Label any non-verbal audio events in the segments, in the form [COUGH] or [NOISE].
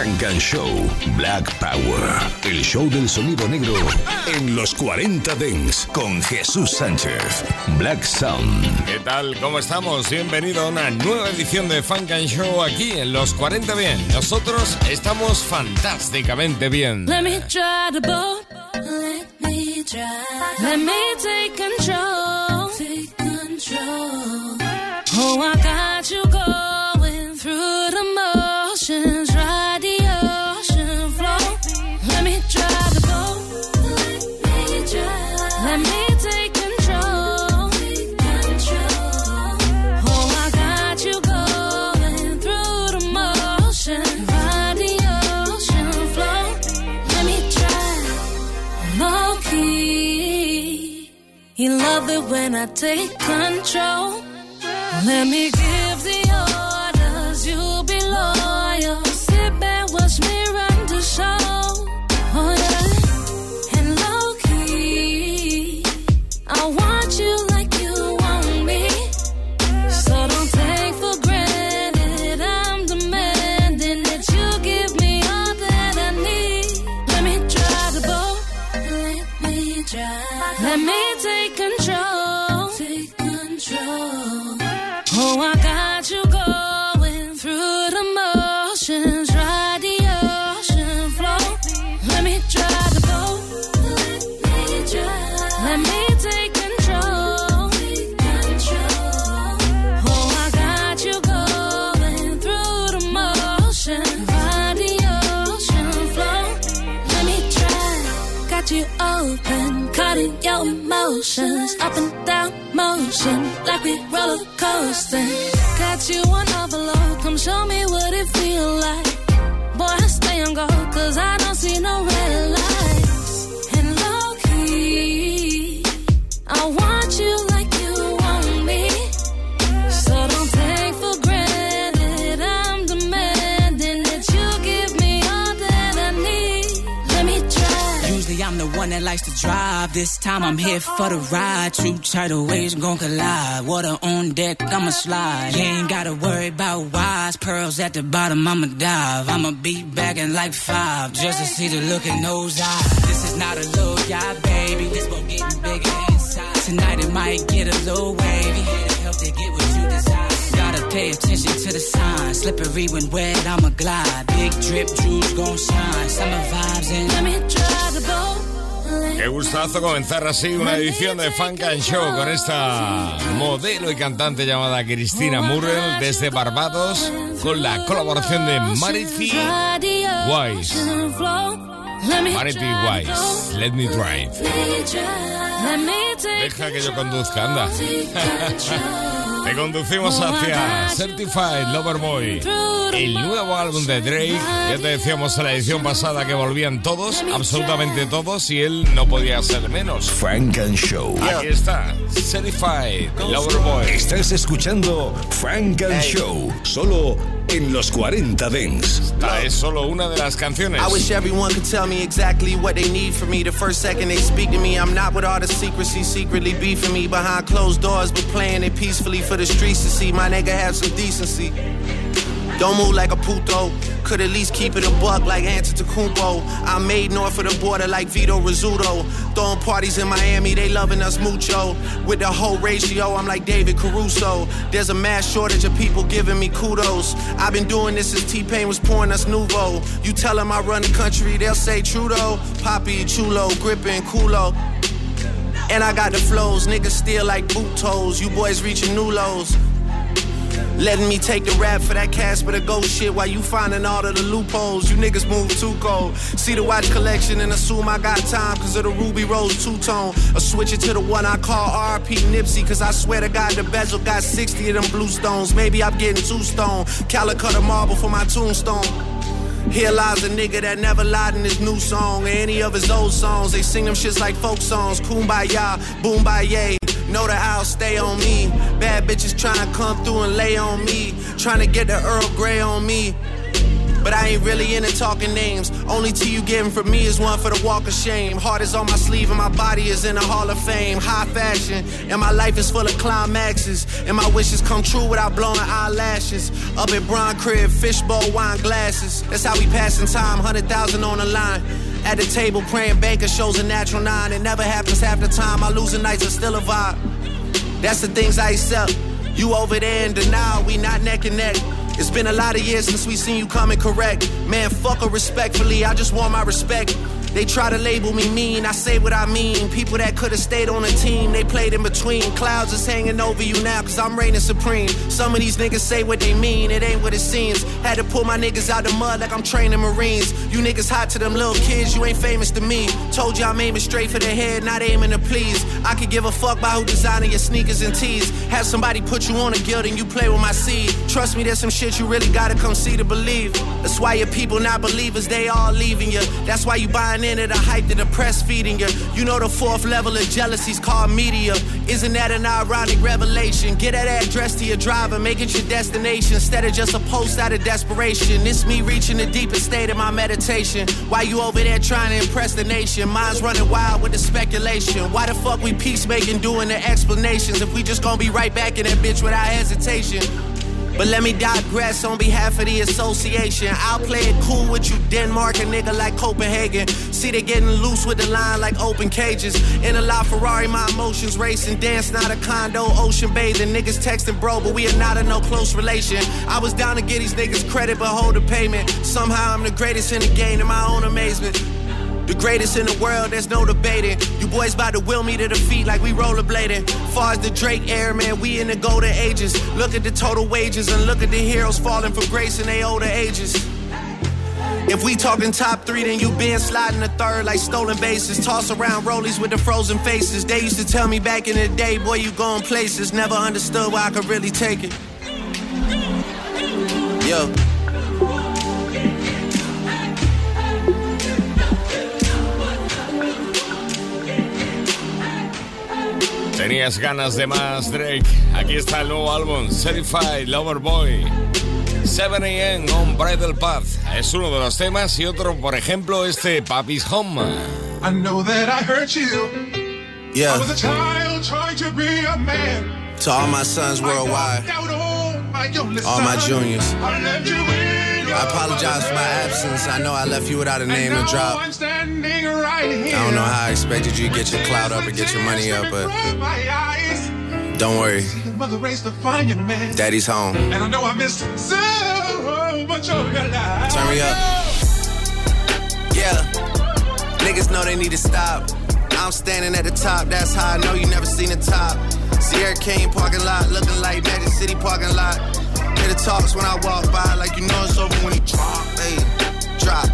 Funk and Show Black Power. El show del sonido negro en los 40 Dents con Jesús Sánchez. Black Sound. ¿Qué tal? ¿Cómo estamos? Bienvenido a una nueva edición de Funk and Show aquí en los 40 Bien. Nosotros estamos fantásticamente bien. Let me try the boat. Let me try. Let me take control. Take control. Oh, I got you it when I take control. Let me give emotions. Up and down motion, like we roller coasting. Got you on overload, come show me what it feel like. Boy, I stay on go, cause I don't see no red lights. One that likes to drive. This time I'm here for the ride. Two tidal waves gon' collide. Water on deck, I'ma slide. You ain't gotta worry about wise pearls at the bottom. I'ma dive. I'ma be back in like five just to see the look in those eyes. This is not a little guy, baby. This boat getting bigger inside. Tonight it might get a little wavy. Here help to get what you desire. Gotta pay attention to the signs. Slippery when wet, I'ma glide. Big drip, jewels gon' shine. Summer vibes and Let me try the boat. Qué gustazo comenzar así una edición de Funk and Show con esta modelo y cantante llamada Cristina Murrell desde Barbados con la colaboración de Marity Wise. Marity Wise, Let Me Drive. Deja que yo conduzca, anda. Te conducimos hacia Certified Lover Boy, el nuevo álbum de Drake. Ya te decíamos en la edición pasada que volvían todos, absolutamente todos, y él no podía ser menos. Funk and Show. Aquí está, Certified Lover Boy. Estás escuchando Funk and Show. Solo en los 40 Dance. Esta es solo una de las canciones. I wish everyone could tell me exactly what they need from me. The first second they speak to me, I'm not with all the secrecy, secretly beefing me behind closed doors, but playing it peacefully for the streets to see. My nigga have some decency. Don't move like a puto. Could at least keep it a buck like Antetokounmpo. I made north of the border like Vito Rizzuto. Throwing parties in Miami, they loving us mucho. With the whole ratio, I'm like David Caruso. There's a mass shortage of people giving me kudos. I've been doing this since T-Pain was pouring us Nuvo. You tell them I run the country, they'll say Trudeau. Poppy, Chulo, Grippin', Kulo. And I got the flows, niggas still like boot toes. You boys reaching new lows. Letting me take the rap for that cash but the ghost shit while you finding all of the loopholes. You niggas move too cold. See the watch collection and assume I got time cause of the Ruby Rose two tone. Or switch it to the one I call RP Nipsey cause I swear to God the bezel got 60 of them blue stones. Maybe I'm getting two stone. Calacatta a marble for my tombstone. Here lies a nigga that never lied in his new song or any of his old songs. They sing them shits like folk songs. Kumbaya, boom by yay. Know that I'll stay on me. Bad bitches trying to come through and lay on me. Trying to get the Earl Grey on me. But I ain't really into talking names. Only tea you getting from me is one for the walk of shame. Heart is on my sleeve and my body is in the hall of fame. High fashion, and my life is full of climaxes. And my wishes come true without blowing eyelashes. Up at Bron Crib, fishbowl, wine glasses. That's how we passing time, 100,000 on the line. At the table praying banker shows a natural nine. It never happens half the time. My losing nights are still a vibe. That's the things I accept. You over there in denial, we not neck and neck. It's been a lot of years since we seen you coming correct. Man, fuck her respectfully, I just want my respect. They try to label me mean, I say what I mean. People that could have stayed on the team, they played in between. Clouds is hanging over you now, cause I'm reigning supreme. Some of these niggas say what they mean, it ain't what it seems. Had to pull my niggas out the mud like I'm training Marines. You niggas hot to them little kids, you ain't famous to me. Told you I'm aiming straight for the head, not aiming to please. I could give a fuck about who designing your sneakers and tees. Have somebody put you on a guild and you play with my seed. Trust me, there's some shit you really gotta come see to believe. That's why your people not believers, they all leaving you. That's why you buying into the hype that the press feeding you. You know the fourth level of jealousy's called media. Isn't that an ironic revelation? Get that address to your driver, make it your destination instead of just a post out of desperation. It's me reaching the deepest state of my meditation. Why you over there trying to impress the nation? Mine's running wild with the speculation. Why the fuck we peacemaking doing the explanations if we just gonna be right back in that bitch without hesitation? But let me digress on behalf of the association. I'll play it cool with you, Denmark, a nigga like Copenhagen. See, they getting loose with the line like open cages. In a La Ferrari, my emotions racing. Dance, not a condo, ocean bathing. Niggas texting, bro, but we are not in no close relation. I was down to get these niggas credit, but hold the payment. Somehow I'm the greatest in the game, in my own amazement. The greatest in the world, there's no debating. You boys about to will me to defeat like we rollerblading. Far as the Drake era, man, we in the golden ages. Look at the total wages and look at the heroes falling from grace in their older ages. If we talking top three, then you been sliding the third like stolen bases. Toss around rollies with the frozen faces. They used to tell me back in the day, boy, you going places. Never understood why I could really take it. Yo. Tenías ganas de más, Drake. Aquí está el nuevo álbum, Certified Lover Boy. 7 a.m. on Bridal Path. Es uno de los temas y otro, por ejemplo, este Papi's Home. I know that I hurt you. Yeah. I was a child trying to be a man. To all my sons worldwide, all my juniors. I apologize for my absence. I know I left you without a name to drop. I don't know how I expected you to get your clout up and get your money up, but don't worry. Daddy's home. And I know I missed so much of your life. Turn me up. Yeah. Niggas know they need to stop. I'm standing at the top, that's how I know you never seen the top. Sierra Canyon parking lot, looking like Magic City parking lot. Hear the talks when I walk by, like you know it's over when he drop. Hey, drop.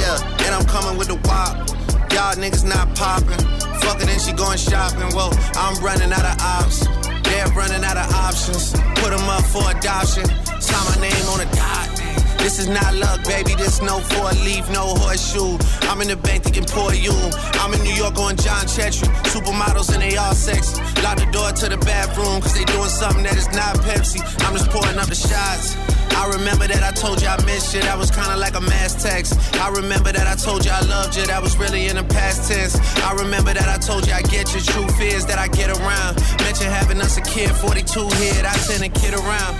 Yeah, and I'm coming with the wop. Y'all niggas not popping. Fuck it, and she going shopping. Well, I'm running out of ops. They're running out of options. Put them up for adoption. Sign my name on the dot. This is not luck, baby. This no four leaf, no horseshoe. I'm in the bank thinking poor you. I'm in New York on John Chetry. Supermodels and they all sexy. Lock the door to the bathroom, cause they doing something that is not Pepsi. I'm just pouring up the shots. I remember that I told you I missed you. That was kinda like a mass text. I remember that I told you I loved you. That was really in the past tense. I remember that I told you I get you. Truth is that I get around. Mention having us a kid, 42 head. I send a kid around.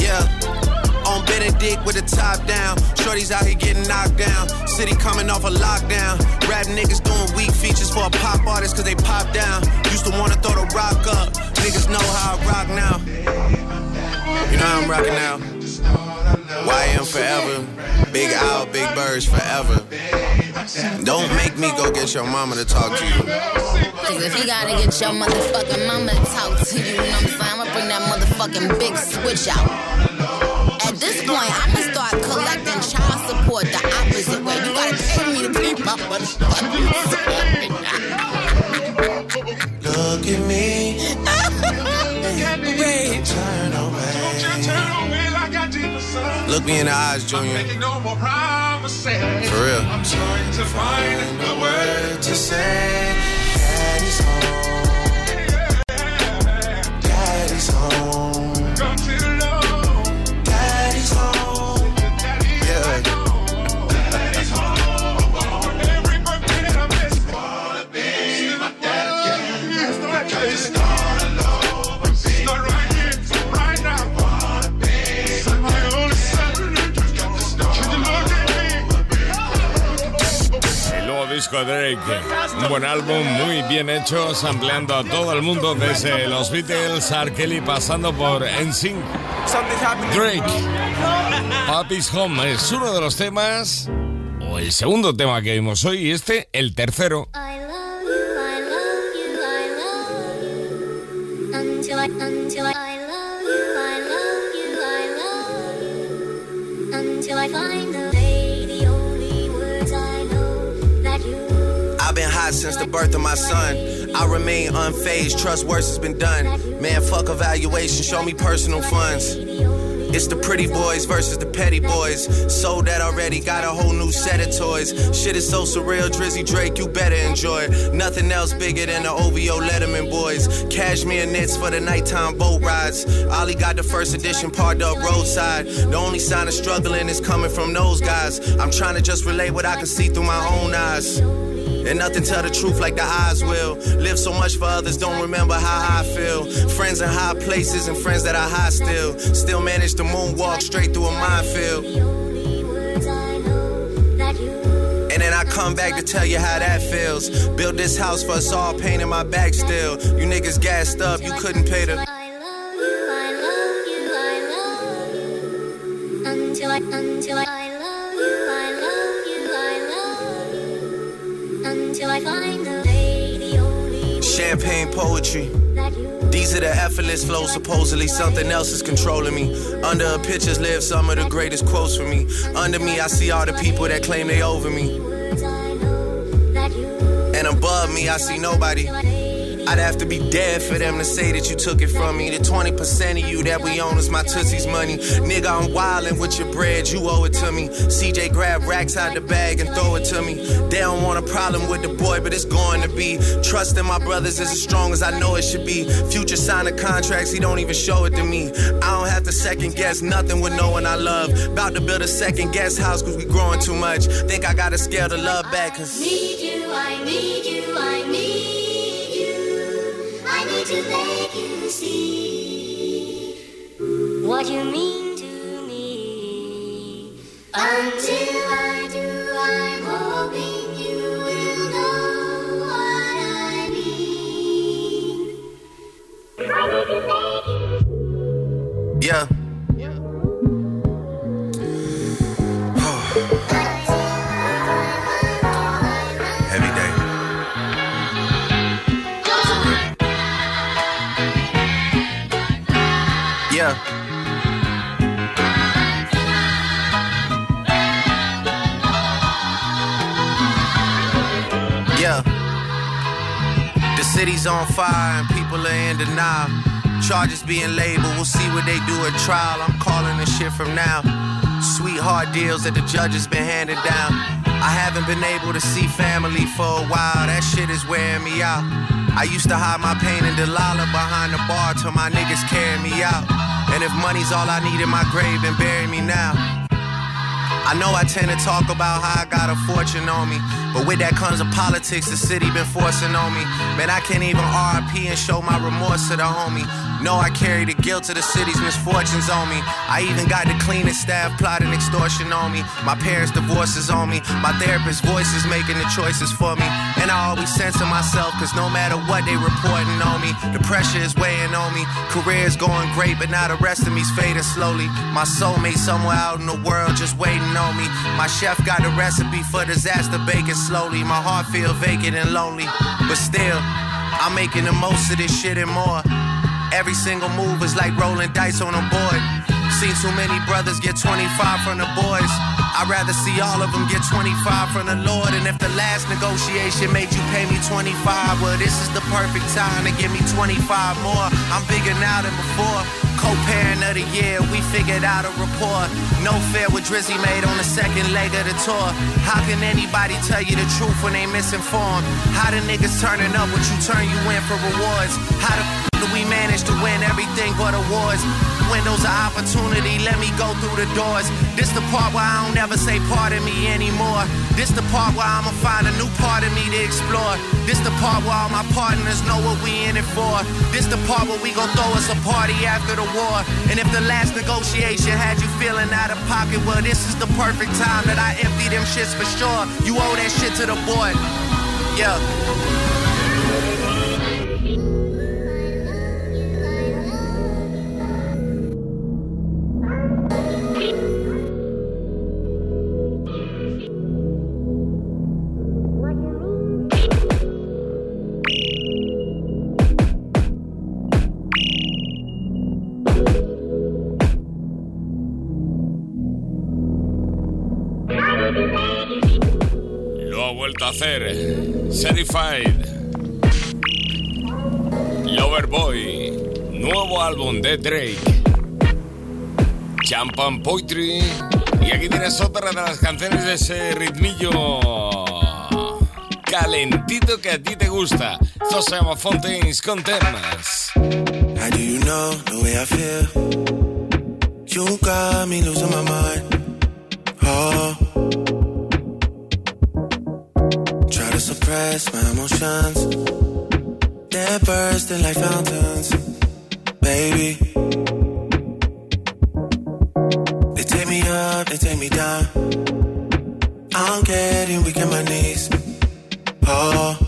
Yeah. On Benedict with the top down. Shorty's out here getting knocked down. City coming off a lockdown. Rap niggas doing weak features for a pop artist cause they pop down. Used to wanna throw the rock up. Niggas know how I rock now. You know how I'm rocking now. YM forever. Big Al, Big Birds forever. Don't make me go get your mama to talk to you. Cause if you gotta get your motherfucking mama to talk to you, you know what I'm saying? I'ma bring that motherfucking big switch out. At this point, I'ma start collecting child support the opposite way. You gotta pay me to be my motherfucking Look at me. [LAUGHS] Wait. Turn away. Turn away like I did the sun. Look me in the eyes, Junior. Making no more promises. For real. I'm trying to find a word to say daddy's home. Drake. Un buen álbum, muy bien hecho, sampleando a todo el mundo desde los Beatles, R. Kelly, pasando por NSYNC. Drake, Papi's Home es uno de los temas, o el segundo tema que vimos hoy, y este, el tercero. Since the birth of my son. I remain unfazed, trust worse has been done. Man, fuck evaluation, show me personal funds. It's the pretty boys versus the petty boys. Sold that already, got a whole new set of toys. Shit is so surreal, Drizzy Drake, you better enjoy it. Nothing else bigger than the OVO Letterman boys. Cashmere knits for the nighttime boat rides. Ollie got the first edition parked up roadside. The only sign of struggling is coming from those guys. I'm trying to just relay what I can see through my own eyes. And nothing tell the truth like the eyes will. Live so much for others, don't remember how I feel. Friends in high places and friends that are high still. Still manage to moonwalk straight through a minefield. The only words I know that you. And then I come back to tell you how that feels. Build this house for us all, pain in my back still. You niggas gassed up, you couldn't pay the. Champagne poetry. These are the effortless flows, supposedly something else is controlling me. Under a pictures live some of the greatest quotes for me. Under me, I see all the people that claim they over me. And above me, I see nobody. I'd have to be dead for them to say that you took it from me. The 20% of you that we own is my Tootsie's money. Nigga, I'm wildin' with your bread, you owe it to me. CJ grab racks out the bag and throw it to me. They don't want a problem with the boy, but it's going to be. Trusting my brothers is as strong as I know it should be. Future signing contracts, he don't even show it to me. I don't have to second guess nothing with no one I love. About to build a second guest house cause we growing too much. Think I gotta scale the love back cause. Need you, I need you, I need you. To make you see what you mean to me. Until I do, I'm hoping you will know what I mean. Yeah. City's on fire and people are in denial. Charges being labeled, we'll see what they do at trial. I'm calling this shit from now. Sweetheart deals that the judges been handed down. I haven't been able to see family for a while. That shit is wearing me out. I used to hide my pain in Delilah behind the bar till my niggas carry me out. And if money's all I need in my grave, then bury me now. I know I tend to talk about how I got a fortune on me, but with that comes the politics the city been forcing on me. Man, I can't even RIP and show my remorse to the homie. No, I carry the guilt of the city's misfortunes on me. I even got the cleanest staff plotting extortion on me. My parents' divorces on me. My therapist's voice is making the choices for me. And I always censor myself, cause no matter what they reporting on me, the pressure is weighing on me. Career's going great, but now the rest of me's fading slowly. My soulmate somewhere out in the world just waiting on me. My chef got a recipe for disaster baking slowly. My heart feel vacant and lonely, but still, I'm making the most of this shit and more. Every single move is like rolling dice on a board. Seen too many brothers get 25 from the boys. I'd rather see all of them get 25 from the Lord. And if the last negotiation made you pay me 25, well, this is the perfect time to give me 25 more. I'm bigger now than before. Co-parent of the year, we figured out a rapport. No fair with Drizzy made on the second leg of the tour. How can anybody tell you the truth when they misinformed? How the niggas turning up what you turn you in for rewards? How the When windows of opportunity. Let me go through the doors. This the part where I don't ever say pardon me anymore. This the part where I'ma find a new part of me to explore. This the part where all my partners know what we in it for. This the part where we gon' throw us a party after the war. And if the last negotiation had you feeling out of pocket, well, this is the perfect time that I empty them shits for sure. You owe that shit to the boy. Yeah. Hacer. Certified. Loverboy. Nuevo álbum de Drake. Champagne Poetry. Y aquí tienes otra de las canciones de ese ritmillo calentito que a ti te gusta. Esto se llama Fontaines. How do you know the way I feel? You got me losing my mind. Oh. Suppress my emotions. They're bursting like fountains. Baby. They take me up, they take me down. I'm getting weak in my knees. Oh.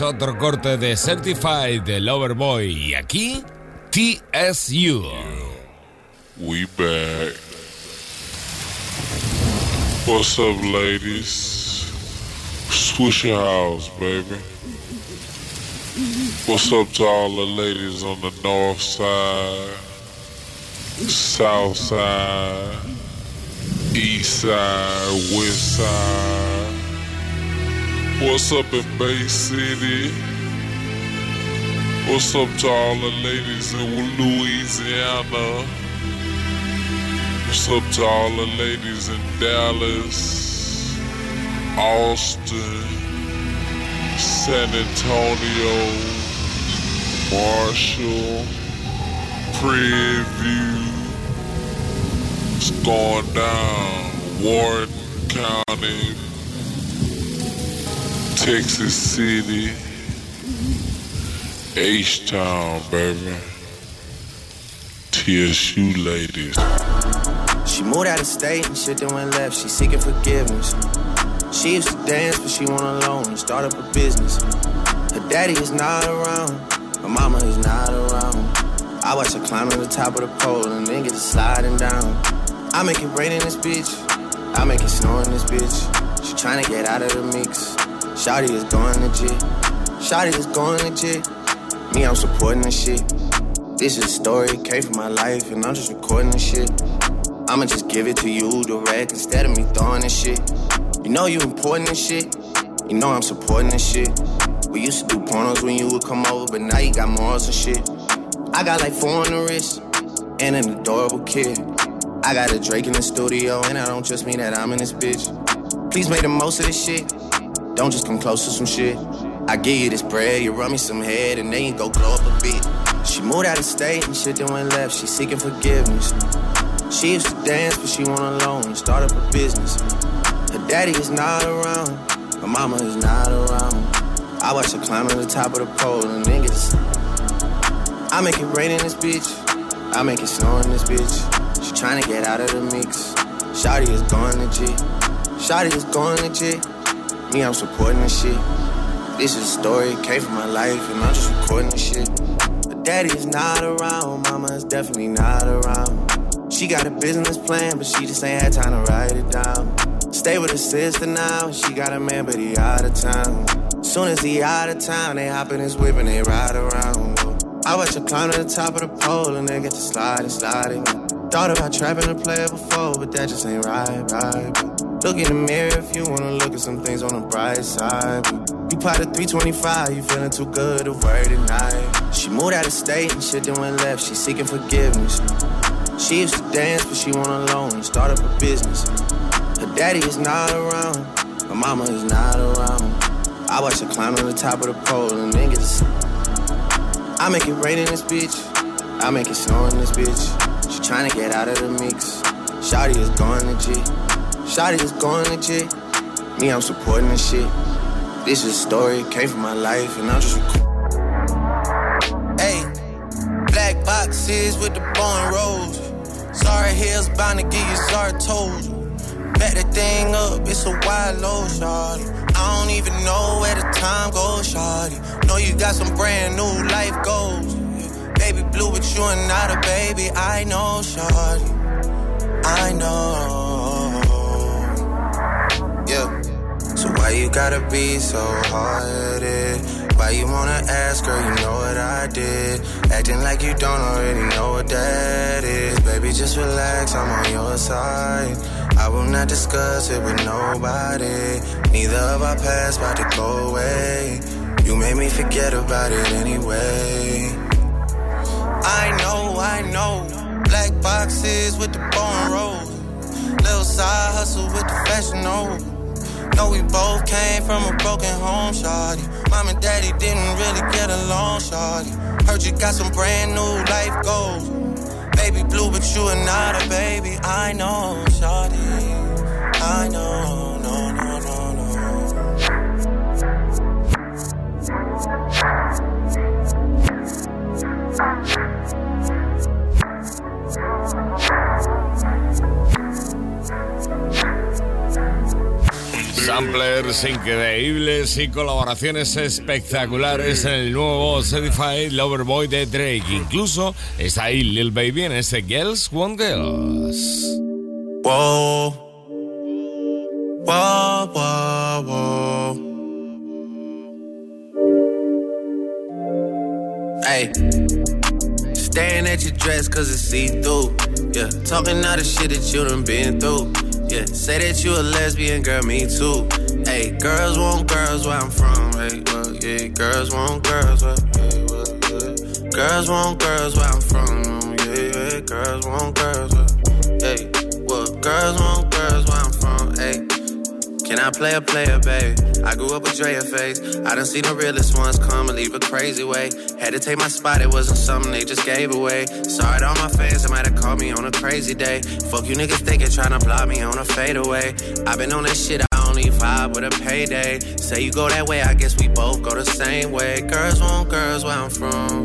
Otro corte de Certified de Loverboy. Y aquí, TSU. We back. What's up, ladies? Swish your house, baby. What's up to all the ladies on the north side, south side, east side, west side? What's up in Bay City? What's up to all the ladies in Louisiana? What's up to all the ladies in Dallas, Austin, San Antonio, Marshall, Preview? View? It's going down. Warden County, Texas City, H-Town, baby. TSU ladies. She moved out of state and shit then went left. She seeking forgiveness. She used to dance, but she went alone and start up a business. Her daddy is not around, her mama is not around. I watch her climb to the top of the pole and then get to sliding down. I make it rain in this bitch, I make it snow in this bitch. She trying to get out of the mix. Shotty is going legit. Shotty is going legit. Me, I'm supporting this shit. This is a story, came from my life, and I'm just recording this shit. I'ma just give it to you direct instead of me throwing this shit. You know you important and shit. You know I'm supporting this shit. We used to do pornos when you would come over, but now you got morals and shit. I got like four on the wrist and an adorable kid. I got a Drake in the studio, and I don't just mean that I'm in this bitch. Please make the most of this shit. Don't just come close to some shit. I give you this bread, you run me some head, and then you go glow up a bit. She moved out of state and shit then went left. She seeking forgiveness. She used to dance, but she went alone and start up a business. Her daddy is not around, her mama is not around. I watch her climb to the top of the pole and to I make it rain in this bitch, I make it snow in this bitch. She tryna get out of the mix. Shotty is going legit. Shotty is going legit. Me, I'm supporting this shit. This is a story, came from my life, and I'm just recording this shit. But daddy's not around, mama is definitely not around. She got a business plan, but she just ain't had time to write it down. Stay with her sister now, she got a man, but he out of town. Soon as he out of town, they hop in his whip and they ride around. I watch her climb to the top of the pole and then get to sliding, sliding. Thought about trapping a player before, but that just ain't right, right. Look in the mirror if you wanna look at some things on the bright side. You pot a 325, you feeling too good to worry tonight. She moved out of state and shit then went left, she seeking forgiveness. She used to dance, but she went alone and start up a business. Her daddy is not around, her mama is not around. I watch her climb to the top of the pole and then get to I make it rain in this bitch. I make it snow in this bitch. She tryna get out of the mix. Shotty is going legit. Shotty is going legit. Me, I'm supporting this shit. This is a story, came from my life, and I'm just recording. Hey, black boxes with the bone rolls. Sorry, heels bound to give you sorry toes. Back that thing up, it's a wild low, shawty. I don't even know where the time goes, shawty. Know you got some brand new life goals. Baby blue, but you are not a baby. I know, shawty. I know. Why you gotta be so hard-headed? Why you wanna ask, girl? You know what I did. Acting like you don't already know what that is. Baby, just relax, I'm on your side. I will not discuss it with nobody. Neither of our past about to go away. You made me forget about it anyway. I know, I know. Black boxes with the bone rolls. Little side hustle with the fashion over. Know we both came from a broken home, shawty. Mom and daddy didn't really get along, shawty. Heard you got some brand new life goals. Baby blue, but you are not a baby. I know, shawty. I know, Samplers increíbles y colaboraciones espectaculares en el nuevo Certified Lover Boy de Drake. Incluso está ahí Lil Baby en este Girls Want Girls. Whoa, whoa, whoa. Hey. Staring at your dress cause it's see-through. Yeah, talking all the shit that you done been through. Yeah, say that you a lesbian, girl, me too. Hey, girls want girls where I'm from. Hey, well, yeah, girls want girls where, yeah, well, yeah. Girls want girls where I'm from. Yeah, yeah, girls want girls where, hey, well, girls want can I play a player, babe? I grew up with Drea face. I done seen the realest ones come and leave a crazy way. Had to take my spot, it wasn't something they just gave away. Sorry to all my fans, they might have called me on a crazy day. Fuck you niggas thinking, trying to block me on a fadeaway. i been on that shit, I only vibe with a payday. Say you go that way, I guess we both go the same way. Girls want girls where I'm from.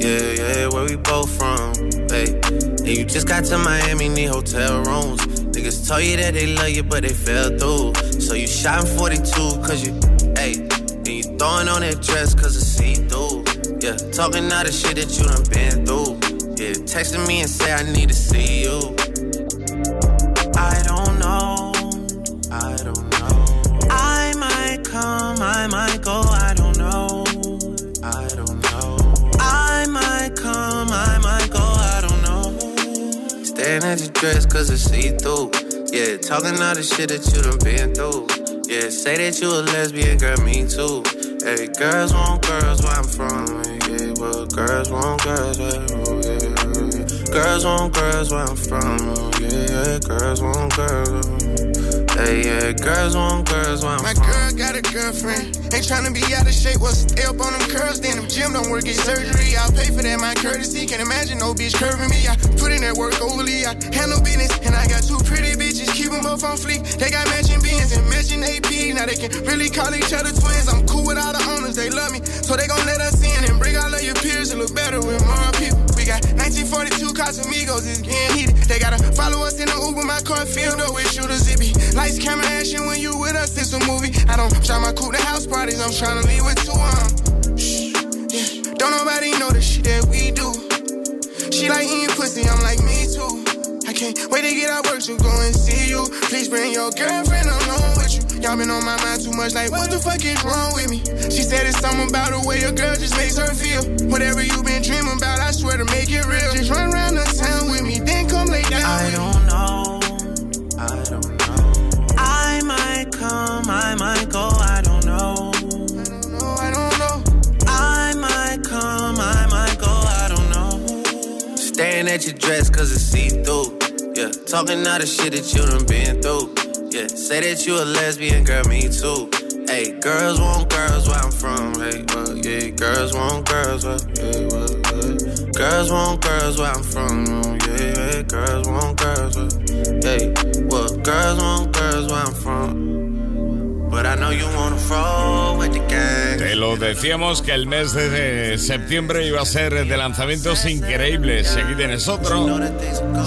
Yeah, yeah, where we both from. Hey, and you just got to Miami, need hotel rooms. Niggas tell you that they love you, but they fell through. So you shot in 42, cause you, hey, and you throwing on that dress, cause it's see through. Yeah, talking all the shit that you done been through. Yeah, texting me and say I need to see you. I don't your dress cause it's see through. Yeah, talking all the shit that you done been through. Yeah, say that you a lesbian, girl, me too. Hey, girls want girls where I'm from. Yeah, well, girls want girls where oh, yeah, yeah. Girls want girls where I'm from. Yeah, yeah, girls want girls. Hey, yeah, girls want girls want. My girl got a girlfriend. Ain't tryna be out of shape. What's up on them curls? Then them gym don't work, get surgery. I'll pay for that, my courtesy. Can't imagine no bitch curving me. I put in that work overly. I handle business. And I got two pretty bitches. Keep them both on fleek. They got matching beans and matching AP. Now they can really call each other twins. I'm cool with all the owners. They love me. So they gon' let us in and bring all of your peers to look better with more people. We got 1942 Casamigos, it's getting heated. They gotta follow us in the Uber, my car filled up with shooters. It be lights, camera, action when you with us, it's a movie. I don't try my cool to house parties, I'm tryna leave with two um. Shh, yeah. Don't nobody know the shit that we do. She like eating pussy, I'm like me too. I can't wait to get out work to go and see you. Please bring your girlfriend along with you. Y'all been on my mind too much, like what the fuck is wrong with me? She said it's something about the way a girl just makes her feel. Whatever you been dreaming about, I swear to make it real. Just run around the town with me, then come lay down I don't know. I might go, I don't know. I don't know, I don't know. I might come, I might go, I don't know. Staring at your dress cause it's see through. Yeah, talking all the shit that you done been through. Yeah, say that you a lesbian, girl, me too. Hey, girls want girls where I'm from. Hey, well, yeah, girls want girls where, yeah, well, yeah. Girls want girls where I'm from. Yeah, yeah, girls want girls where, hey, well, girls want girls where I'm from. Te lo decíamos que el mes de septiembre iba a ser de lanzamientos increíbles. Y aquí tienes otro.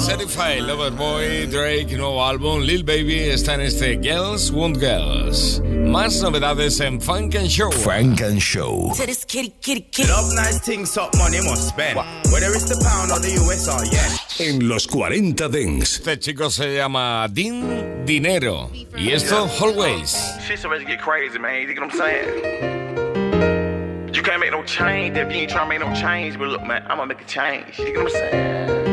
Certified Lover Boy, Drake, nuevo álbum, Lil Baby está en este Girls Want Girls. Más novedades en Funk and Show. Frank and Show. To this kitty, kitty, kitty. Love nice things, up money must spend. Whether it's the pound or the US or yen. En los 40 Dents. Este chico se llama Din Dinero. Y esto, Always. Shit's already get crazy, man. You get what I'm saying? You can't make no change if you ain't trying to make no change. But look, man, I'm gonna make a change. You get what I'm saying?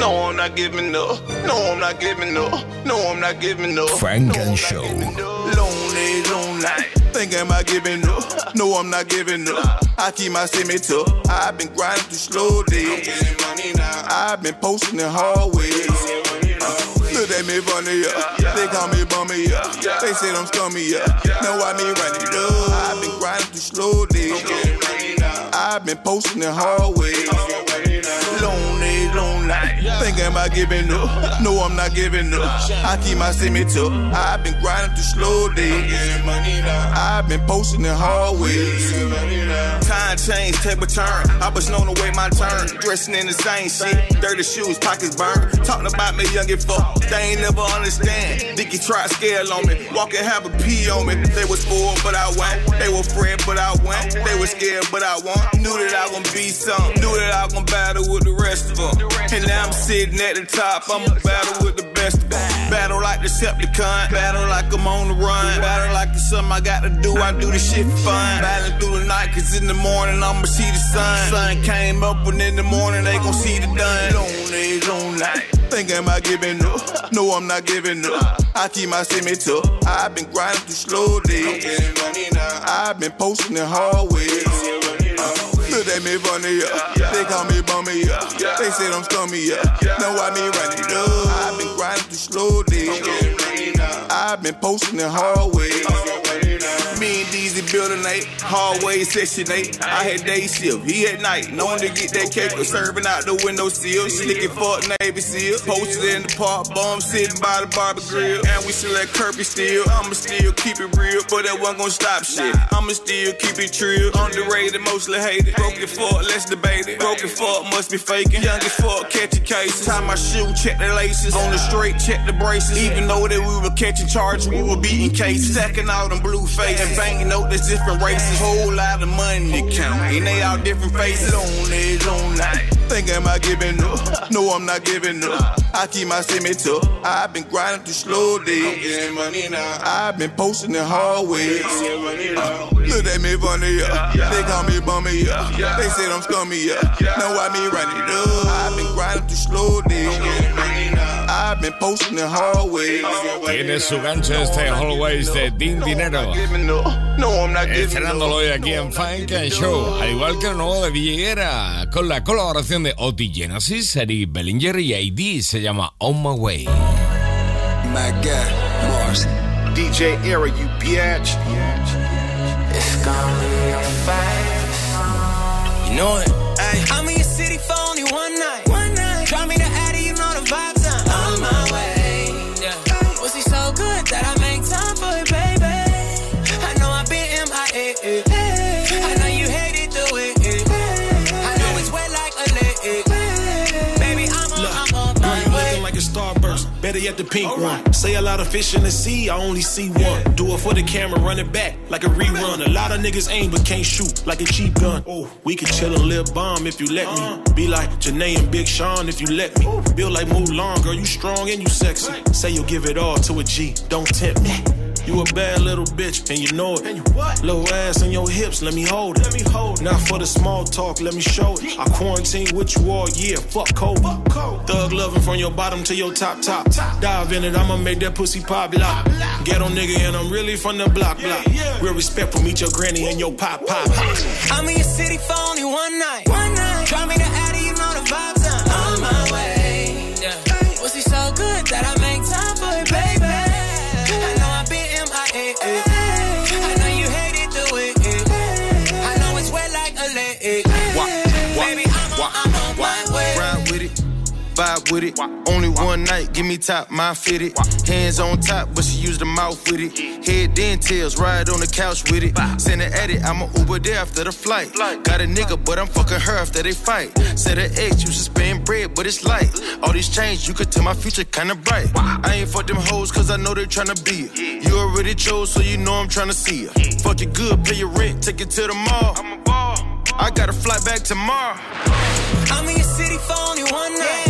No, I'm not giving up. No, I'm not giving up. No, I'm not giving up. Funk and Show. Lonely, lonely. Thinking about giving up. No, I'm not giving up. I keep my semi tough. I've been grinding through slow days. I've been posting in hallways. Look at me funny, yeah. They call me bummy, yeah. They say I'm scummy, yeah. Know I mean running it up. I've been grinding through slow days. I've been posting in hallways. Lonely, lonely. Thinking about giving up. No, I'm not giving up. I keep my semi tough. I've been grinding through slow days. I've been posting in hallways. Time change, table turn. I was known to wait my turn. Dressing in the same shit. Dirty shoes, pockets burned. Talking about me young and fuck. They ain't never understand. Dicky tried scale on me. Walking have a pee on me. They was spoiled, but I went. They were afraid, but I went. They were scared, but I won. Knew that I gonna be something. Knew that I gonna battle with the rest of them. And now I'm sitting at the top. I'ma battle with the best of them. Battle like Decepticon. Battle like I'm on the run. Battle like it's something I gotta do. I do the shit for fun. Battling through the night, cause in the morning I'ma see the sun. Sun came up and in the morning they gon' see the done. Lonely, lonely. Thinking about giving up. No, I'm not giving up. I keep my semi tough. I've been grinding through slow days. I've been posting in hallways. Look at me funny, yeah. They call me bummy, yeah. They say I'm scummy, yeah. Know I mean run it up. I've been grinding through slow days. I've been posting in hallways. Me and Deezy building eight, hallway section eight. I had day shift, he had night. Known to get that cake, was serving out the window sill. Slicking fuck Navy SEAL. Posted in the park, bum sitting by the barbecue grill. And we select Kirby still. I'ma still keep it real, but that wasn't gonna stop shit. I'ma still keep it trill. Underrated, mostly hated. Broken fuck, let's debate it. Broken fuck must be faking. Young as fuck, catching cases. Tie my shoe, check the laces. On the straight, check the braces. Even though that we were catching charges, we were beating cases. Stacking out them blue faces. And banking note that's different races. Whole lot of money to count. And they all different faces. Lonely, lonely. Think am I giving up? No, I'm not giving up. I keep my semi tough. I've been grinding through slow days. Getting money now. I've been posting in hallways. Look at me funny, yeah. They call me bummy, yeah. They said I'm scummy, yeah. Now why me running up? I've been grinding through slow days. I've been posting in hallways. Tiene su gancho este Hallways de Din Dinero. No, I'm not giving Estrenándolo hoy aquí en Funk and Show, al igual que el nuevo de Villeguera, con la colaboración de Oti Genesis, Eric Bellinger y AD, se llama On My Way. My God, Mars. DJ Era, you bitch. It's gonna be a fight. You know it. Ay. I'm Better the pink one. Say a lot of fish in the sea, I only see one. Do it for the camera, run it back like a rerun. A lot of niggas aim but can't shoot like a cheap gun. Oh, we could chill and live bomb if you let me. Uh-huh. Be like Janae and Big Sean if you let me. Build like Mulan, girl, you strong and you sexy. Say you'll give it all to a G, don't tempt me. You a bad little bitch, and you know it. Little ass on your hips, let me hold it. Let me hold it. Not for the small talk, let me show it. I quarantine with you all year, fuck COVID. Thug loving from your bottom to your top top. Dive in it, I'ma make that pussy pop lock. Ghetto nigga, and I'm really from the block block. Real respect respectful, meet your granny and your pop pop. I'm in your city for only one night. One night. Drop me the Only one night, give me top, my fitted. Hands on top, but she use the mouth with it. Head then tails, ride on the couch with it. Send her at it, I'ma Uber there after the flight. Got a nigga, but I'm fucking her after they fight. Said her ex, you should spend bread, but it's light. All these change, you could tell my future kinda bright. I ain't fuck them hoes, cause I know they tryna be it. You already chose, so you know I'm tryna see her. Fuck it good, pay your rent, take it to the mall. I'm a ball. I gotta fly back tomorrow. I'm in your city for only one night.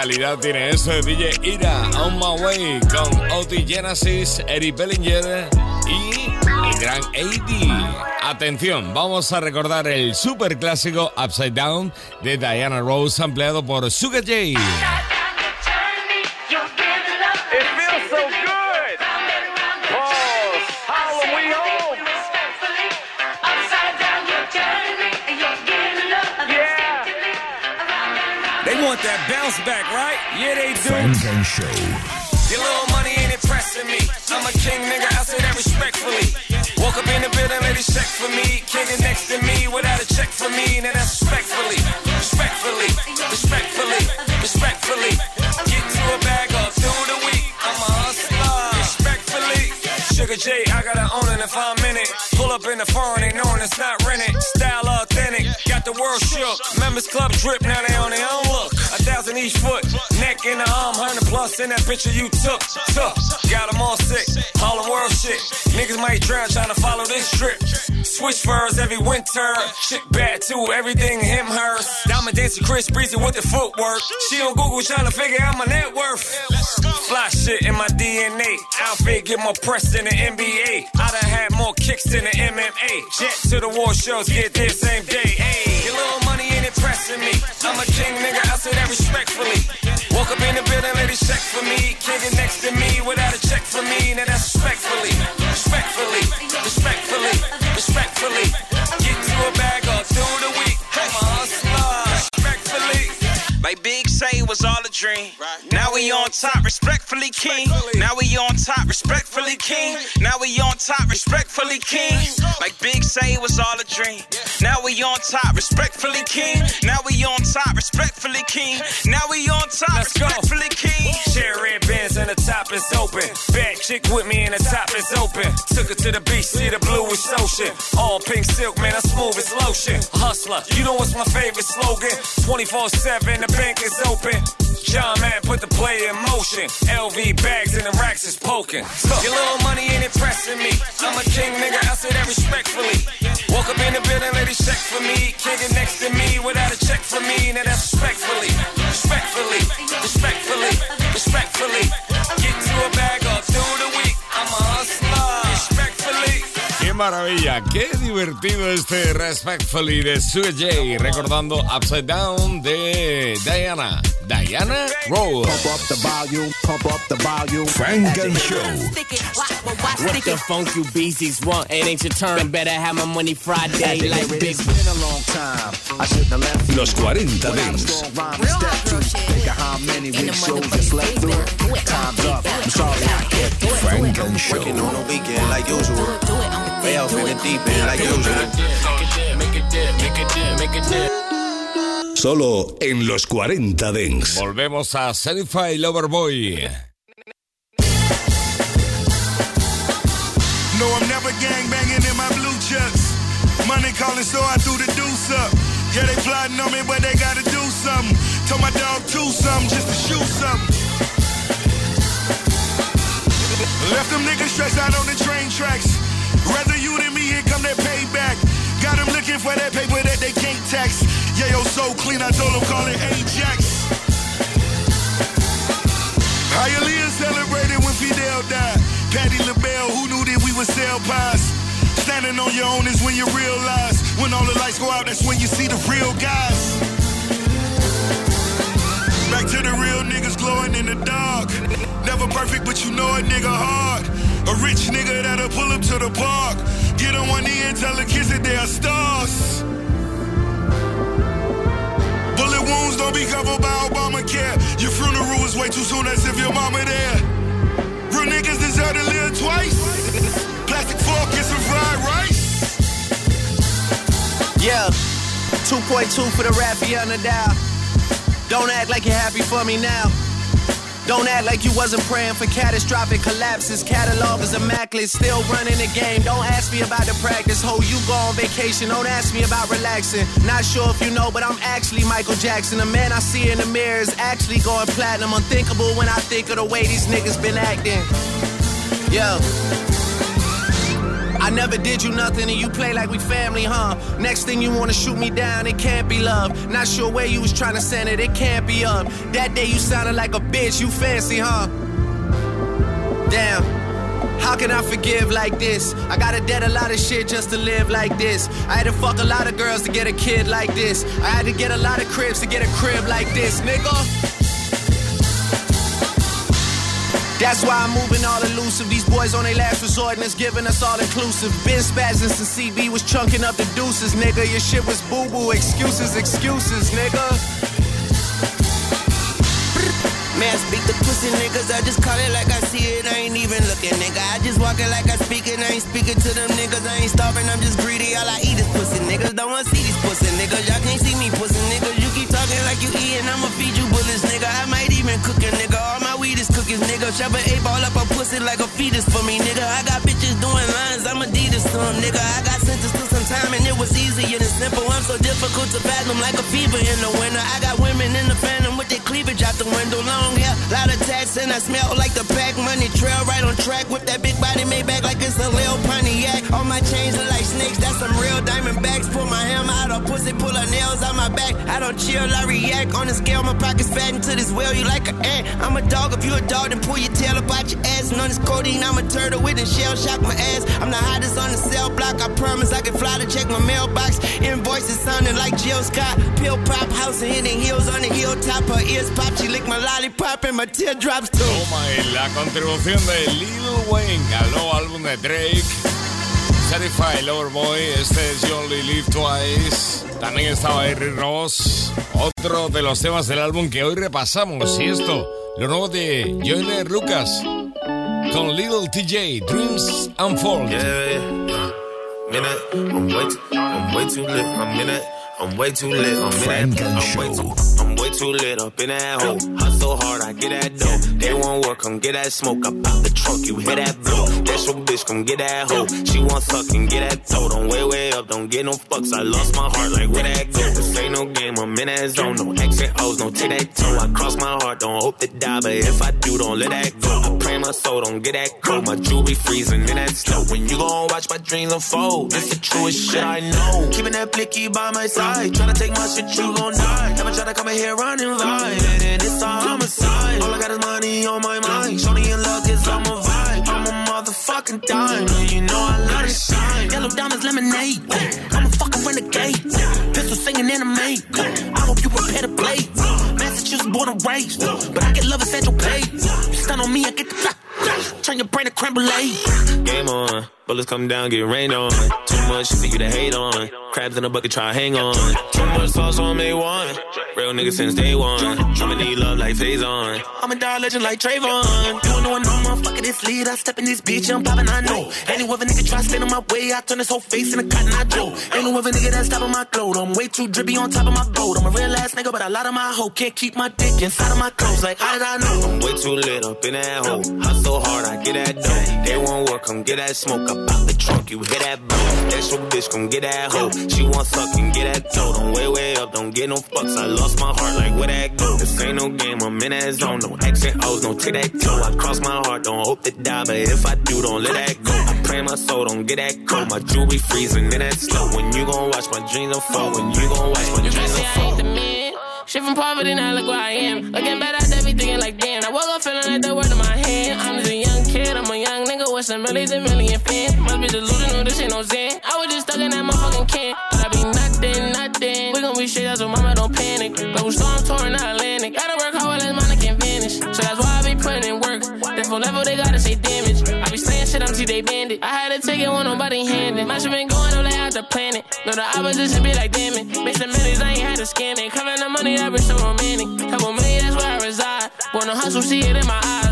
Calidad tiene eso de DJ Ira On My Way con Oti Genesis, Eric Bellinger y el gran AD? Atención, vamos a recordar el super clásico Upside Down de Diana Rose ampliado por Sugar J. They want that bounce back, right? Yeah, they do. Funk and Show. Your little money ain't impressing me. I'm a king, nigga, I say that respectfully. Woke up in the building, ladies check for me. King next to me without a check for me. Now that's respectfully, respectfully, respectfully, respectfully. Get to a bag up through the week. Sugar J, I gotta own it if I'm in it. Pull up in the foreign, they knowing it's not rented. Style authentic, got the world shook. Members club drip, now they on their own look. A thousand each foot, neck in the arm, hundred plus in that picture you took. Took, got them all sick, all the world shit. Niggas might drown trying to follow this trip. Switch furs every winter, chick bad too, everything him, hers. Diamond dancing Chris Breezy with the footwork. She on Google trying to figure out my net worth. Fly shit in my DNA, outfit get more press than the NBA. I done had more kicks than the MMA. Jet to the war shows, get there same day. Ayy, your little money impressing me. I'm a king, nigga, I say that respectfully. Woke up in the building, lady, check for me. Kicking next to me without a check for me. Now that's respectfully, respectfully, respectfully, respectfully. Get to a bag or do the weed. Dream. Now we on top, respectfully king. Now we on top, respectfully king. Now we on top, respectfully king. Like Big say it was all a dream. Now we on top, respectfully king. Now we on top, respectfully king. Now we on top, Let's go. respectfully king. Share red bands and the top is open. Bad chick with me and the top is open. Took her to the beach, see the bluish ocean. All pink silk, man, I'm smooth as lotion. Hustler, you know what's my favorite slogan? 24 7, the bank is open. John man put the play in motion. LV bags and the racks is poking. Your little money ain't impressing me. I'm a king, nigga, I say that respectfully. Woke up in the building, ladies check for me. King it next to me without a check for me. Now that's respectfully, respectfully, respectfully, respectfully. Get to a bag all through the week. I'm a hustler, maravilla, qué divertido este Respectfully de Sue J, recordando Upside Down de Diana. Diana Roll. Pump up the volume, pump up the volume. Frank and Show. What the funk you beasties want? It ain't your turn. Better have my money Friday like big. It's been a long time. I shouldn't have left. Los 40 Without a Dents. strong rhyme to step to. Think of how many weak shows I slept through. Time's up. I'm sorry I kept you. Frank and Show. Working on the weekend like usual. Way off in the deep end like usual. Make it dip, make it dip, make it dip. Solo en los 40 Dance. Volvemos a Certified Lover Boy. No, I'm never gang banging in my blue chucks. Money calling, so I threw the deuce up. Yeah, they plotting on me, but they gotta do something. Told my dog to something just to shoot something. Left them niggas stressed out on the train tracks. Rather you than me, here come that payback. Got them looking for that paper that they can't tax. Yeah, yo, so clean, I told them call it Ajax. Hialeah celebrated when Fidel died. Patti LaBelle, who knew that we would sell pies? Standing on your own is when you realize. When all the lights go out, that's when you see the real guys. Niggas glowing in the dark. Never perfect, but you know a nigga hard. A rich nigga that'll pull up to the park. Get on one knee and tell the kids that they are stars. Bullet wounds don't be covered by Obamacare. Your funeral is way too soon, as if your mama there. Real niggas deserve to live twice. Plastic fork and some fried rice. Yeah, 2.2 for the Raffi on the dial. Don't act like you're happy for me now. Don't act like you wasn't praying for catastrophic collapses. Catalog is immaculate, still running the game. Don't ask me about the practice. Ho, you go on vacation. Don't ask me about relaxing. Not sure if you know, but I'm actually Michael Jackson. The man I see in the mirror is actually going platinum. Unthinkable when I think of the way these niggas been acting. Yo. I never did you nothing and you play like we family, huh? Next thing you wanna shoot me down, it can't be love. Not sure where you was trying to send it, it can't be up. That day you sounded like a bitch, you fancy, huh? Damn. How can I forgive like this? I gotta debt a lot of shit just to live like this. I had to fuck a lot of girls to get a kid like this. I had to get a lot of cribs to get a crib like this, nigga. That's why I'm moving all elusive. These boys on their last resort and it's giving us all inclusive. Been spazzing since CB was chunking up the deuces, nigga. Your shit was boo boo. Excuses, excuses, nigga. Man, speak the pussy niggas, I just call it like I see it, I ain't even looking, nigga. I just walk it like I speak it, I ain't speaking to them niggas, I ain't starving, I'm just greedy, all I eat is pussy niggas. Don't wanna see these pussy niggas, y'all can't see me pussy niggas. You keep talking like you eating, I'ma feed you bullets, nigga. I might even cook a nigga, all my weed cookies, nigga. Shove an eight ball up a pussy like a fetus for me, nigga. I got bitches doing lines, I'm Adidas to them, nigga. I got sentenced to some time and it was easy and simple. I'm so difficult to fathom like a fever in the winter. I got women in the phantom with their cleavage out the window, long hair, lot of tats, and I smell like the pack money trail right on track with that big body made back like it's a Lil Pontiac. All my chains are like snakes, that's some real diamondbacks. Pull my out pull her nails out my back. I don't chill, I react. On the scale, my pockets fat into this well, you like an ant. I'm a dog, if you a dog, then pull your tail about your ass. And on this codeine, I'm a turtle with a shell shock my ass. I'm the hottest on the cell block, I promise I can fly to check my mailbox. Invoices sounding like Jill Scott. Pill pop, house and hitting heels on the hilltop. Her ears pop, she lick my lollipop and my teardrops too. Toma, y la contribución de Lil Wayne al nuevo álbum de Drake. Certified Lover Boy, este es You Only Live Twice. También estaba Eric Ross, otro de los temas del álbum que hoy repasamos. Y esto, lo nuevo de Joyner Lucas con Little TJ, Dreams Unfold. I'm way too, lit. Up in that hole. Hustle hard, I get that dough. They won't work, come get that smoke. I pop the trunk, you hear that blow. That's your bitch, come get that hoe. She want suck and get that toe. Don't way way up, don't get no fucks. I lost my heart, like where that go? This ain't no game, I'm in that zone. No X and O's, no take that toe. I cross my heart, don't hope to die, but if I do, don't let that go. I pray my soul, don't get that cold. My jewelry freezing in that snow. When you gon' watch my dreams unfold, it's the truest shit I know. Keeping that blicky by my side. Tryna take my shit, you gon' die. Never try to come in here running vibe. And it's a homicide. All I got is money on my mind. Shorty in love, cause I'm a vibe. I'm a motherfucking dime. And you know I let it shine. Yellow diamonds, lemonade. I'm a fucking renegade. Pistol singing anime. I hope you prepare to play. Massachusetts born and raised. But I get love at Central Pay. You stun on me, I get the Turn your brain to creme brulee. Game on. Bullets come down, get rained on. Too much for you to hate on. Crabs in a bucket, try hang on. Too much sauce on me one. Real nigga since day one. I'ma need love like phase on. I'm a dog legend like Trayvon. You don't know no motherfucker this lead. I step in this bitch, I'm poppin', I know. Any other nigga try stand on my way, I turn his whole face in a cotton I Joe. Ain't no other nigga that's stopping my glow. I'm way too drippy on top of my boat. I'm a real ass nigga, but a lot of my hoe can't keep my dick inside of my clothes. Like, how did I know? I'm way too lit up in that hole. Hustle hard, I get that dough. They won't work, come get that smoke up out the trunk. You hit that blow? That's your bitch, come get that hoe. She want suck and get that toe. Don't way, way up, don't get no fucks. I lost my heart, like where that go? This ain't no game, I'm in that zone. No X and O's, no take that toe. I cross my heart, don't hope to die, but if I do, don't let that go. I pray my soul, don't get that cold. My jewelry freezing in that snow. When you gon' watch my dreams unfold, when you gon' watch my dreams unfold. Shit from poverty, now look where I am. Looking back at everything like damn. I woke up feeling like the word in my hand. I'm just a young kid, I'm a young nigga with some millions and million fans. Must be delusional, this ain't no Zen. I was just stuck in that motherfucking can. But I be nothing, nothing. We straight out, so mama don't panic. We storm touring the Atlantic. Gotta work hard this money can vanish. So that's why I be putting in work. Therefore, level they gotta say damage. I be saying shit, I'm T-Day Bandit. I had to take it when nobody handed. My shit been going like out the planet. No, the opposition be like, damn it. Make some millions, I ain't had to scam it. Covering the money, that be so romantic. Couple million, that's where I reside. To hustle, see it in my eyes.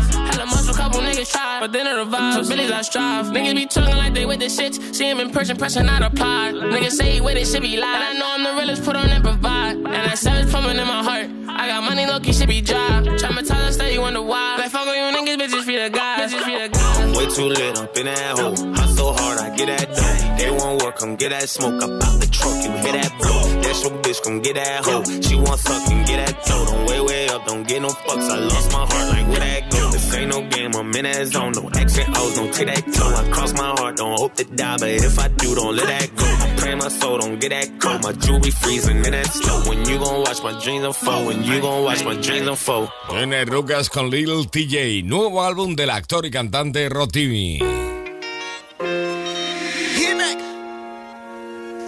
A couple niggas try, but then it revives. So Billy's I strive. Niggas be talking like they with the shits. See him in person, pressing out a apply. Niggas say he with it, should be live. And I know I'm the realest, put on and provide. And that savage pumping in my heart. I got money, low key, should be dry. Traumatized, I stay, you wonder why. Like, fuck all you niggas, bitches, free the guys. Bitches, free the guys. I'm way too lit up in that hole. Hustle hard, I get that dough. They won't work, come get that smoke up out the trunk. You hear that blow? That's your bitch, come get that hoe. She want and get that toe. Don't way, way up, don't get no fucks. I lost my heart, like where that go? This ain't no game, I'm in that zone. No X and O's, don't take that toe. I cross my heart, don't hope to die, but if I do, don't let that go. I pray my soul, don't get that cold. My jewelry freezing in that snow. When you gon' watch my dreams unfold, when you gon' watch my dreams unfold. Joyner Lucas con Little TJ, nuevo álbum del actor y cantante Rotimi.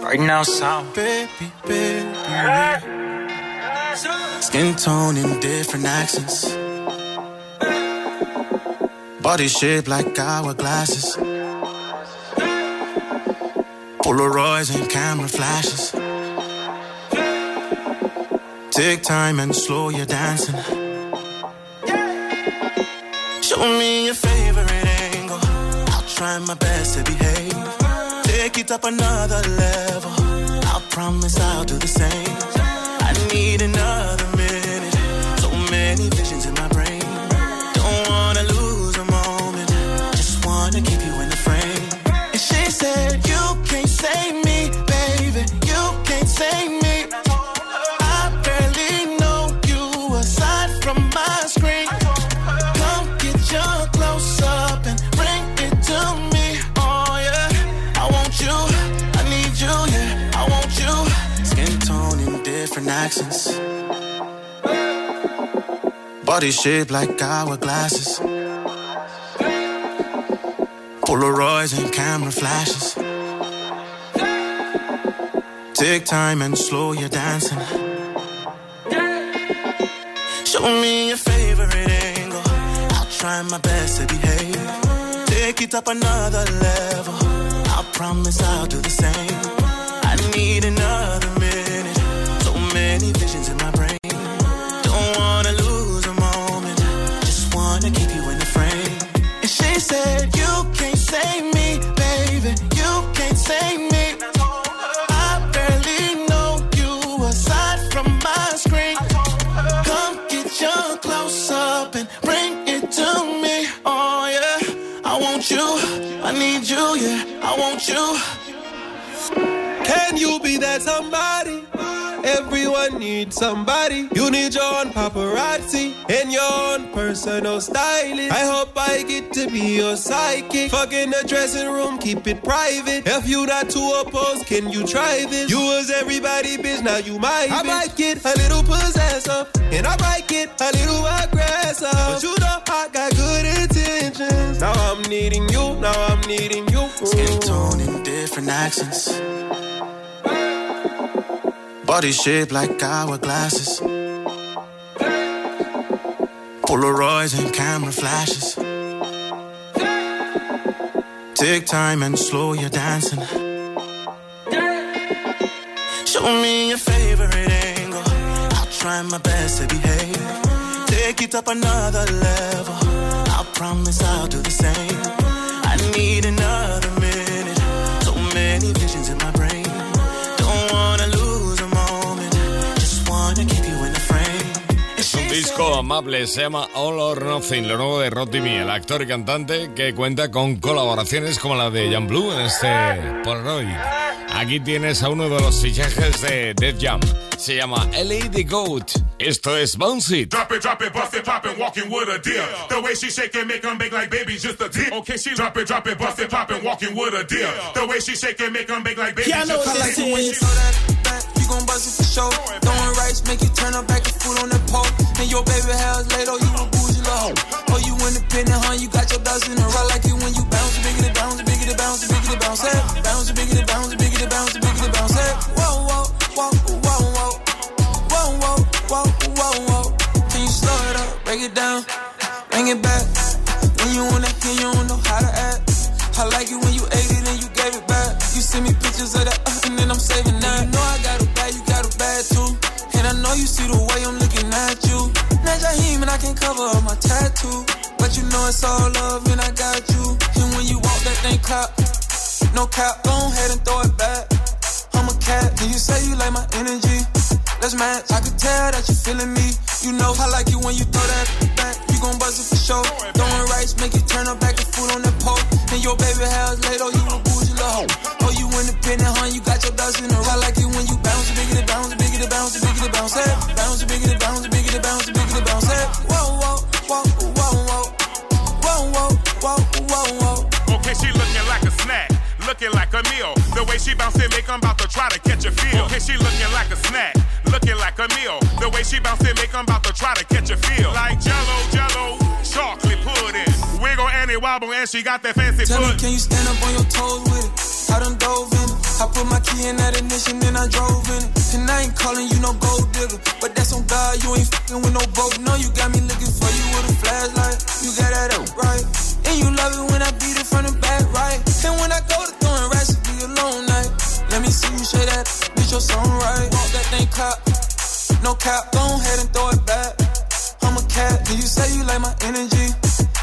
Right now, sound baby, baby. Skin tone in different accents. Body shaped like hourglasses. Polaroids and camera flashes. Take time and slow your dancing. Show me your favorite angle. I'll try my best to behave. Take it up another level. I promise I'll do the same. I need another minute. So many visions accents. Body shaped like hourglasses. Polaroids and camera flashes. Take time and slow your dancing. Show me your favorite angle. I'll try my best to behave. Take it up another level. I promise I'll do the same. I need another you. Can you be that somebody? Everyone needs somebody. You need your own paparazzi and your own personal stylist. I hope I get to be your psychic. Fuck in the dressing room, keep it private. If you not too opposed, can you try this? You was everybody bitch, now you my I might get a little possessive and I might get a little aggressive. But you know I got good intentions. Now I'm needing you, now I'm needing you. Skin tone in different accents. Body shaped like hourglasses. Polaroids and camera flashes. Take time and slow your dancing. Show me your favorite angle. I'll try my best to behave. Take it up another level. I promise I'll do the same. I need another disco amable, se llama All or Nothing, lo nuevo de Rotimi, el actor y cantante que cuenta con colaboraciones como la de Jan Blue en este Polaroid. Aquí tienes a uno de los fichajes de Def Jam. Se llama L.A. The Goat. Esto es Bounce It. Drop it, drop it, bust it, pop it, walking with a deal. The way she shake it, make 'em bake like babies, just a deal. Okay, she drop it, drop it, bust it, pop it, walking with a deal. The way she shake it, make 'em bake like babies, Yeah, I know just a what. When you throw that back, you gon' buzz it for sure. Throwing rice, make you turn up back to food on that pole. And your baby house later, you a bougie hoe. Oh, you independent, huh? You got your ducks in a row like it when you bounce, bigger the bounce, bigger the bounce, bigger the bounce, hey. Bounce, bigger the bounce, bigger the bounce, bigger the bounce, hey. Whoa, whoa, whoa, whoa, whoa. Whoa, whoa, whoa, whoa, whoa. Can you slow it up, break it down, bring it back? When you wanna hear, you don't know how to act. I like it when you ate it and you gave it back. You send me pictures of that, uh, and then I'm saving that. You know I got. Know you see the way I'm looking at you. Now Jaheim and I can cover up my tattoo. But you know it's all love and I got you. And when you walk that thing clap, no cap, go ahead and throw it back. I'm a cat, and you say you like my energy. Let's match. I can tell that you feeling me. You know I like it when you throw that back. You gon' buzz it for sure. Throwing rice, make you turn up back and food on that pole. And your baby house later, you a bougie little hoe. Oh, you independent, huh? You got your ducks in a row. I like it when you bounce, bigger the bounce, bounce, bigger the bounce, it. Bounce, bigger the bounce, bigger the bounce, bigger the bounce, eh? it. Whoa, whoa, whoa, whoa, whoa. Whoa, whoa, whoa, whoa. Okay, she looking like a snack looking like a meal. The way she bouncing, make I'm about to try to catch a feel. Okay, she looking like a snack, looking like a meal. The way she bouncing, make I'm about to try to catch a feel. Like jello, jello, chocolate pudding. Wiggle and it wobble, and she got that fancy Tell foot. Me, can you stand up on your toes with it? I done dove in it. I put my key in that ignition, and I drove in it. And I ain't calling you no gold digger, but that's on God. You ain't fucking with no boat. No, you got me looking for you with a flashlight. You got that up right, and you love it when I beat it from the back right. And when I go to throwing rats, it be a long night. Let me see you shake that, bitch, your song right. Walk that thing cop, no cap, go ahead and throw it back. I'm a cat, and you say you like my energy.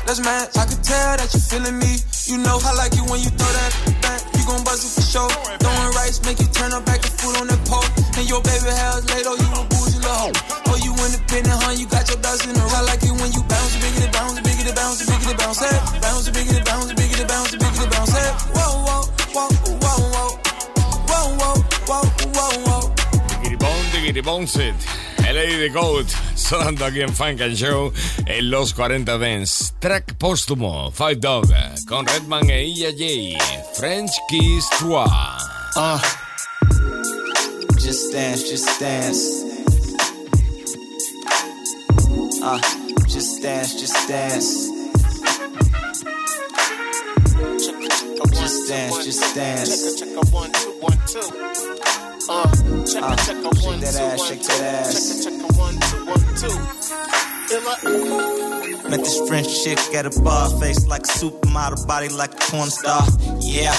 Let's match. I can tell that you feeling me. You know I like it when you throw that back. Gon' buzz it for sure. Throwing rice, make you turn up back and food on that pole. And your baby house later, you a bougie little hoe. Oh, you independent, huh? You got your ducks in a row. I like it when you bounce, bigger the bounce, bigger the bounce, bigger the bounce, hey. Bounce, bigger the bounce, bigger the bounce, bigger the bounce, hey. Whoa, whoa, whoa, whoa, whoa, whoa, whoa, whoa, whoa, whoa. Digiribón, digiriboncet. L.A. The Goat, sonando aquí en Funk and Show en los 40 Dance. Track póstumo, Phife Dawg, con Redman e Illa J. French Kiss 3. Uh, just dance, just dance. Uh, just dance, just dance. Just dance, just dance. Uh, shake that ass, shake that ass. Met this French chick at a bar, face like a supermodel, body like a porn star. Yeah.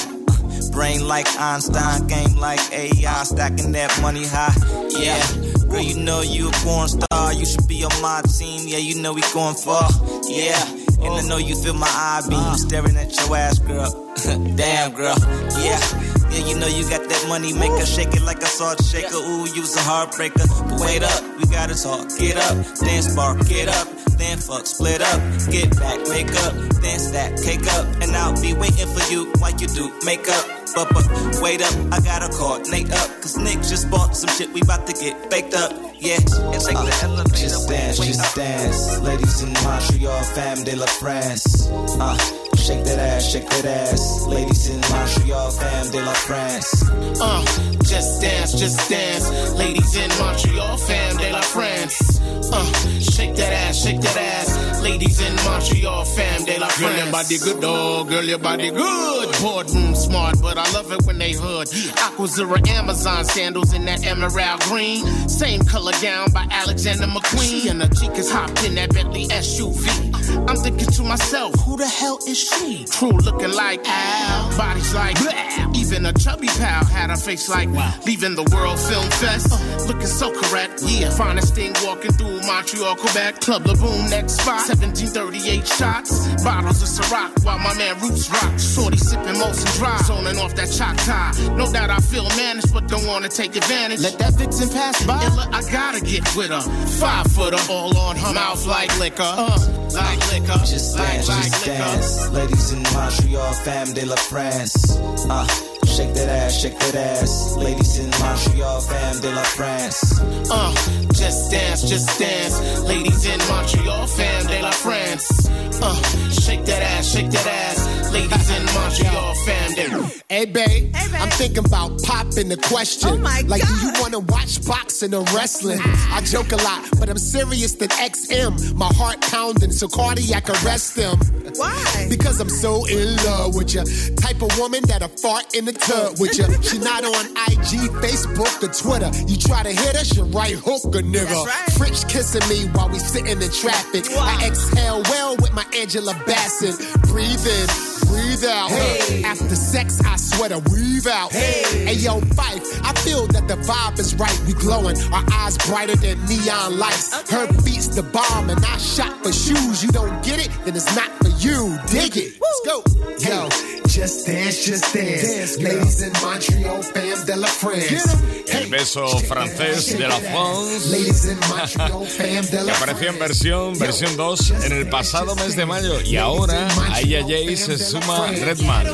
Brain like Einstein, game like AI, stacking that money high. Yeah, girl, you know you a porn star. You should be on my team. Yeah, you know we going far. Yeah, and I know you feel my eye beam staring at your ass, girl. [LAUGHS] Damn, girl. Yeah. Yeah, you know you got that money maker, shake it like a salt shaker. Ooh, you's a heartbreaker. But wait up, we gotta talk. Get up, dance bar, get up, then fuck, split up, get back, make up, dance that cake up, and I'll be waiting for you while you do makeup. But, but wait up, I gotta coordinate up, cause Nick just bought some shit, we about to get baked up. Yeah, and take the elevator. Just dance, just dance. Ladies in Montreal, fam de la France. Uh, shake that ass, shake that ass. Ladies in Montreal, fam de la France. Uh, just dance, just dance. Ladies in Montreal, fam de la France. Uh, shake that ass, shake that ass. Ladies in Montreal, fam they France. Girl, your body good, dog. Girl, your body good. Important, smart, but I love it when they hood. Aquazura Amazon sandals in that emerald green. Same color gown by Alexander McQueen. And the chicas hopped in that Bentley SUV. I'm thinking to myself, who the hell is she? True looking like Al, bodies like blah. Even a chubby pal had a face like leaving the World Film Fest. looking so correct, yeah. Finest thing walking through Montreal, Quebec. Club La Boom, next spot. 1738 shots. Bottles of Ciroc while my man Roots rock. Shorty sipping Molson Dry, zoning off that Choctaw. No doubt I feel managed, but don't wanna take advantage. Let that vixen pass by. Illa, I gotta get with her. Five footer, all on her mouth like liquor. Uh, like liquor. Just like, dance, like just liquor. dance. Ladies in Montreal, fam de la France. Uh, shake that ass, shake that ass. Ladies in Montreal, fam de la France. Uh, just dance, just dance. Ladies in Montreal, fam de la France. Uh, shake that ass, shake that ass. Ladies in Montreal, fam de Hey, babe, hey, I'm thinking about popping the question. Oh my like, do you want to watch boxing or wrestling? I joke a lot, but I'm serious than XM. My heart pounding, so cardiac arrest them. Why? Because I'm so in love with you. Type of woman that'll fart in the tub with you. She not on IG, Facebook, or Twitter. You try to hit her, she right hook a nigga. Right. French kissing me while we sitting in the traffic. I exhale well with my Angela Bassett. Breathe in, breathe out. Hey. After sex, I sweat a weave out. Hey. hey, yo, Phife, I feel that the vibe is right. We glowing, our eyes brighter than neon lights. Her beats the bomb, and I shot for shoes. You don't get it, then it's not for you. Dig it. Let's go. Yo, just dance, just dance. Ladies in Montreal, fam de la France. El beso francés de la France. Ladies in Montreal, fam de [LAUGHS] Que la apareció en versión, versión 2 en el pasado mes de mayo. Y ahora a ella Jay se suma Redman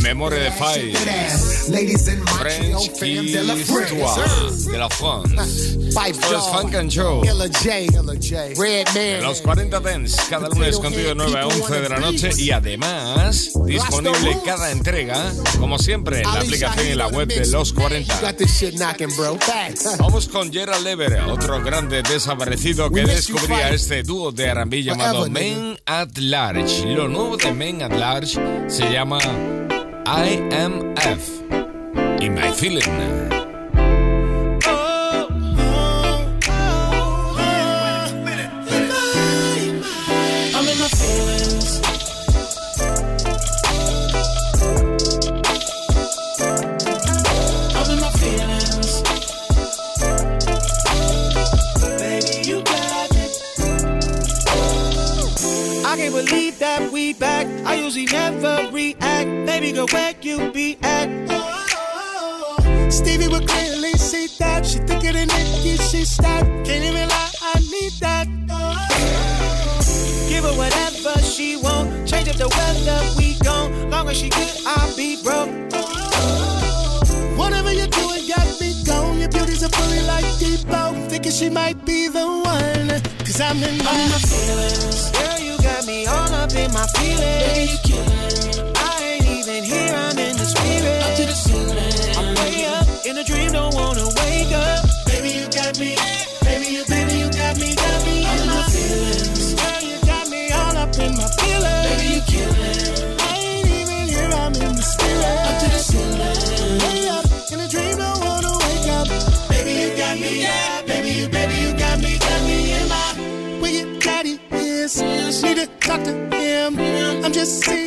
en memoria de Five French fam de la France. es Funk and Show. Los 40 Dents cada lunes contigo de 9 a 11 de la noche y además disponible cada entrega como siempre en la aplicación y la web de los 40 Got this shit knocking, bro. Facts. Vamos con Gerald Lever, otro grande desaparecido que descubría este dúo de R&B llamado. Men at Large. Lo nuevo de Men at Large se llama IMF. In My Feeling. Back. I usually never react. Baby, girl, where you be at? Stevie would clearly see that. She thicker than Nicki, she stacked. Can't even lie, I need that. Give her whatever she want. Change up the weather, we gone. Long as she good, I'll be broke. Whatever you're doing, got me gone. Your beauty's a bully like Depot. Thinking she might be the one. Cause I'm in my, my feelings. Girl, you got me all up in my feelings. You talk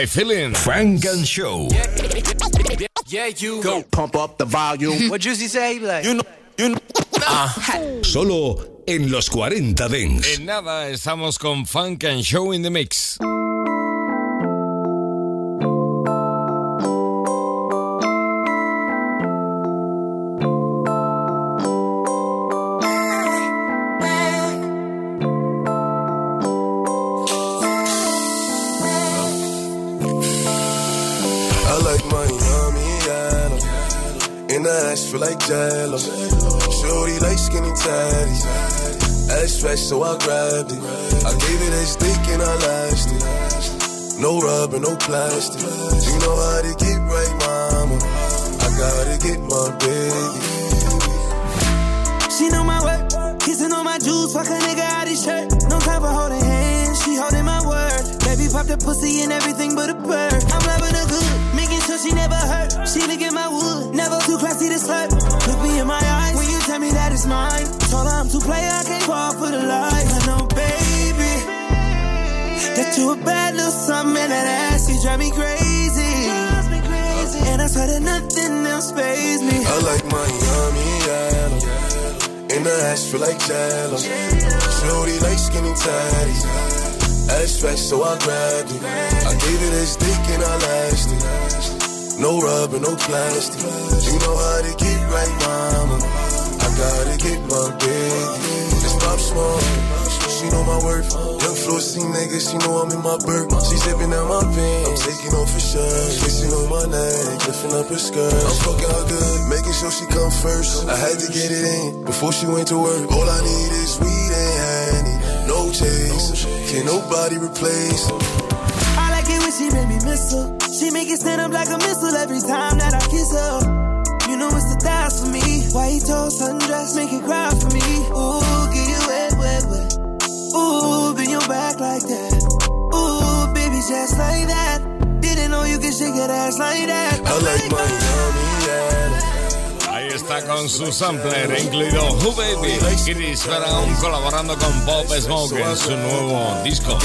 My Feeling. Frank and Show. Yeah, you go pump up the volume. What Juicy say? Like, You know, you know. Solo en los 40 Dents. En nada, estamos con Funk and Show in the Mix. Like. Shorty like skinny tatties. Ass fresh, so I grabbed it. I gave it a stick and I lashed it. No rubber, no plastic. You know how to get right, mama. I gotta get my baby. She know my work, kissing on my jewels, fuck a nigga out his shirt. No time for holding hands, she holding my word. Baby pop the pussy and everything but a bird. I'm loving her good, sure she never hurt. She look at my wood, never too classy to slut. Look me in my eyes when you tell me that it's mine. Told her I'm too play, I can't fall for the lies. I know, baby, that you a bad little something and that ass, you drive me crazy. And I swear that nothing else pays me. I like my yummy yellow. In the ass feel like jello. Shorty like skinny tatties. Ass fresh, so I grabbed it. I gave it a stick and I lashed it. No rubber, no plastic. You know how to get right, mama. I gotta get my big. It's pop small. She know my worth. Young floor C nigga, she know I'm in my bird. She zipping out my pants. I'm taking off her shirt. Kissing on my neck, lifting up her skirt. I'm fucking her good, making sure she come first. I had to get it in before she went to work. All I need is weed and honey. No chase. Can't nobody replace like make me miss her. She make it stand up like a missile every time that I kiss her. You know it's the thighs for me. White toast, sundress, make it cry for me. Ooh, get you wet, wet, wet. Ooh, bend your back like that. Ooh, baby, just like that. Didn't know you could shake that ass like that. I like my yummy yellow. Ahí está con su sampler, incluido Who Baby, Chris Brown colaborando con Bob Smoke en su nuevo disco.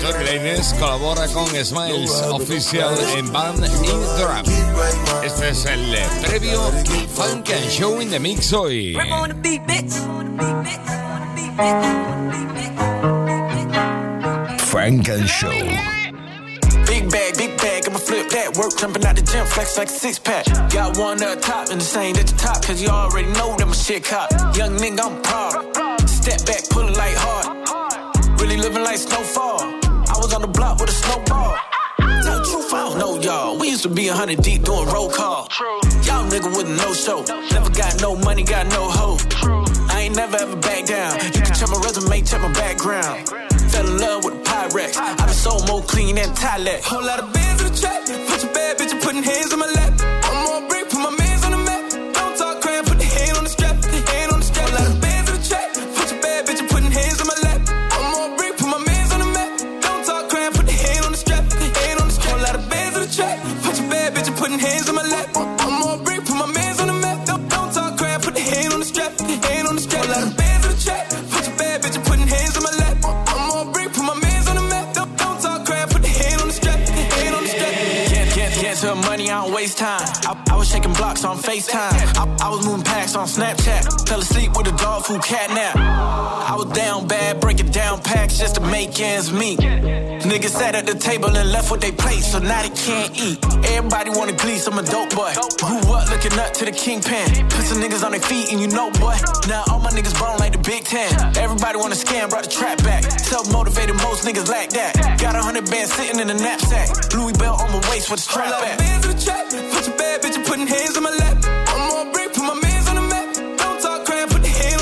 Tory Lanez colabora con Smiles Official en Band in Trap. Este es el previo Funk and Show in the Mix hoy. Frank and Show. Big bag, big bag, I'ma flip that. Work jumping out the gym, flex like a six pack. Got one the top and the same at the top, cause you already know that my shit cop. Young nigga, I'm proud. Step back, pull it like hard. Really living like snowfall. I was on the block with a snowball. Tell truth, I don't know y'all. We used to be a hundred deep doing roll call. Y'all nigga with no show. Never got no money, got no hoe. I ain't never ever back down. You can check my resume, check my background. Fell in love with a Pyrex. I been so more clean than Thailand. Whole lot of bands in the trap. Put your bad bitch and putting hands on my lap. I'm on break, put my mans on the map. Don't talk crap, put the hand on the strap, the hand on the strap. Whole lot of bands in the trap. Put your bad bitch and putting hands on my lap. I'm on break, put my mans on the map. Don't talk crap, put the hand on the strap, the hand on the strap. Whole lot of bands in the trap. Put your bad bitch and putting hands on my lap. Money, I blocks on FaceTime. I, I was moving packs on Snapchat. Fell asleep with a dog food cat nap. I was down bad, breaking down packs just to make ends meet. Niggas sat at the table and left with they plate, so now they can't eat. Everybody wanna glease, I'm a dope boy. Grew up looking up to the kingpin. Put some niggas on their feet and you know, boy. Now all my niggas bone like the Big Ten. Everybody wanna scam, brought the trap back. Self motivated, most niggas lack that. Got a hundred bands sitting in a knapsack. Louis belt on my waist with the strap back. Bands in the trap, put your bad bitch and putting hands on my lap. I'm on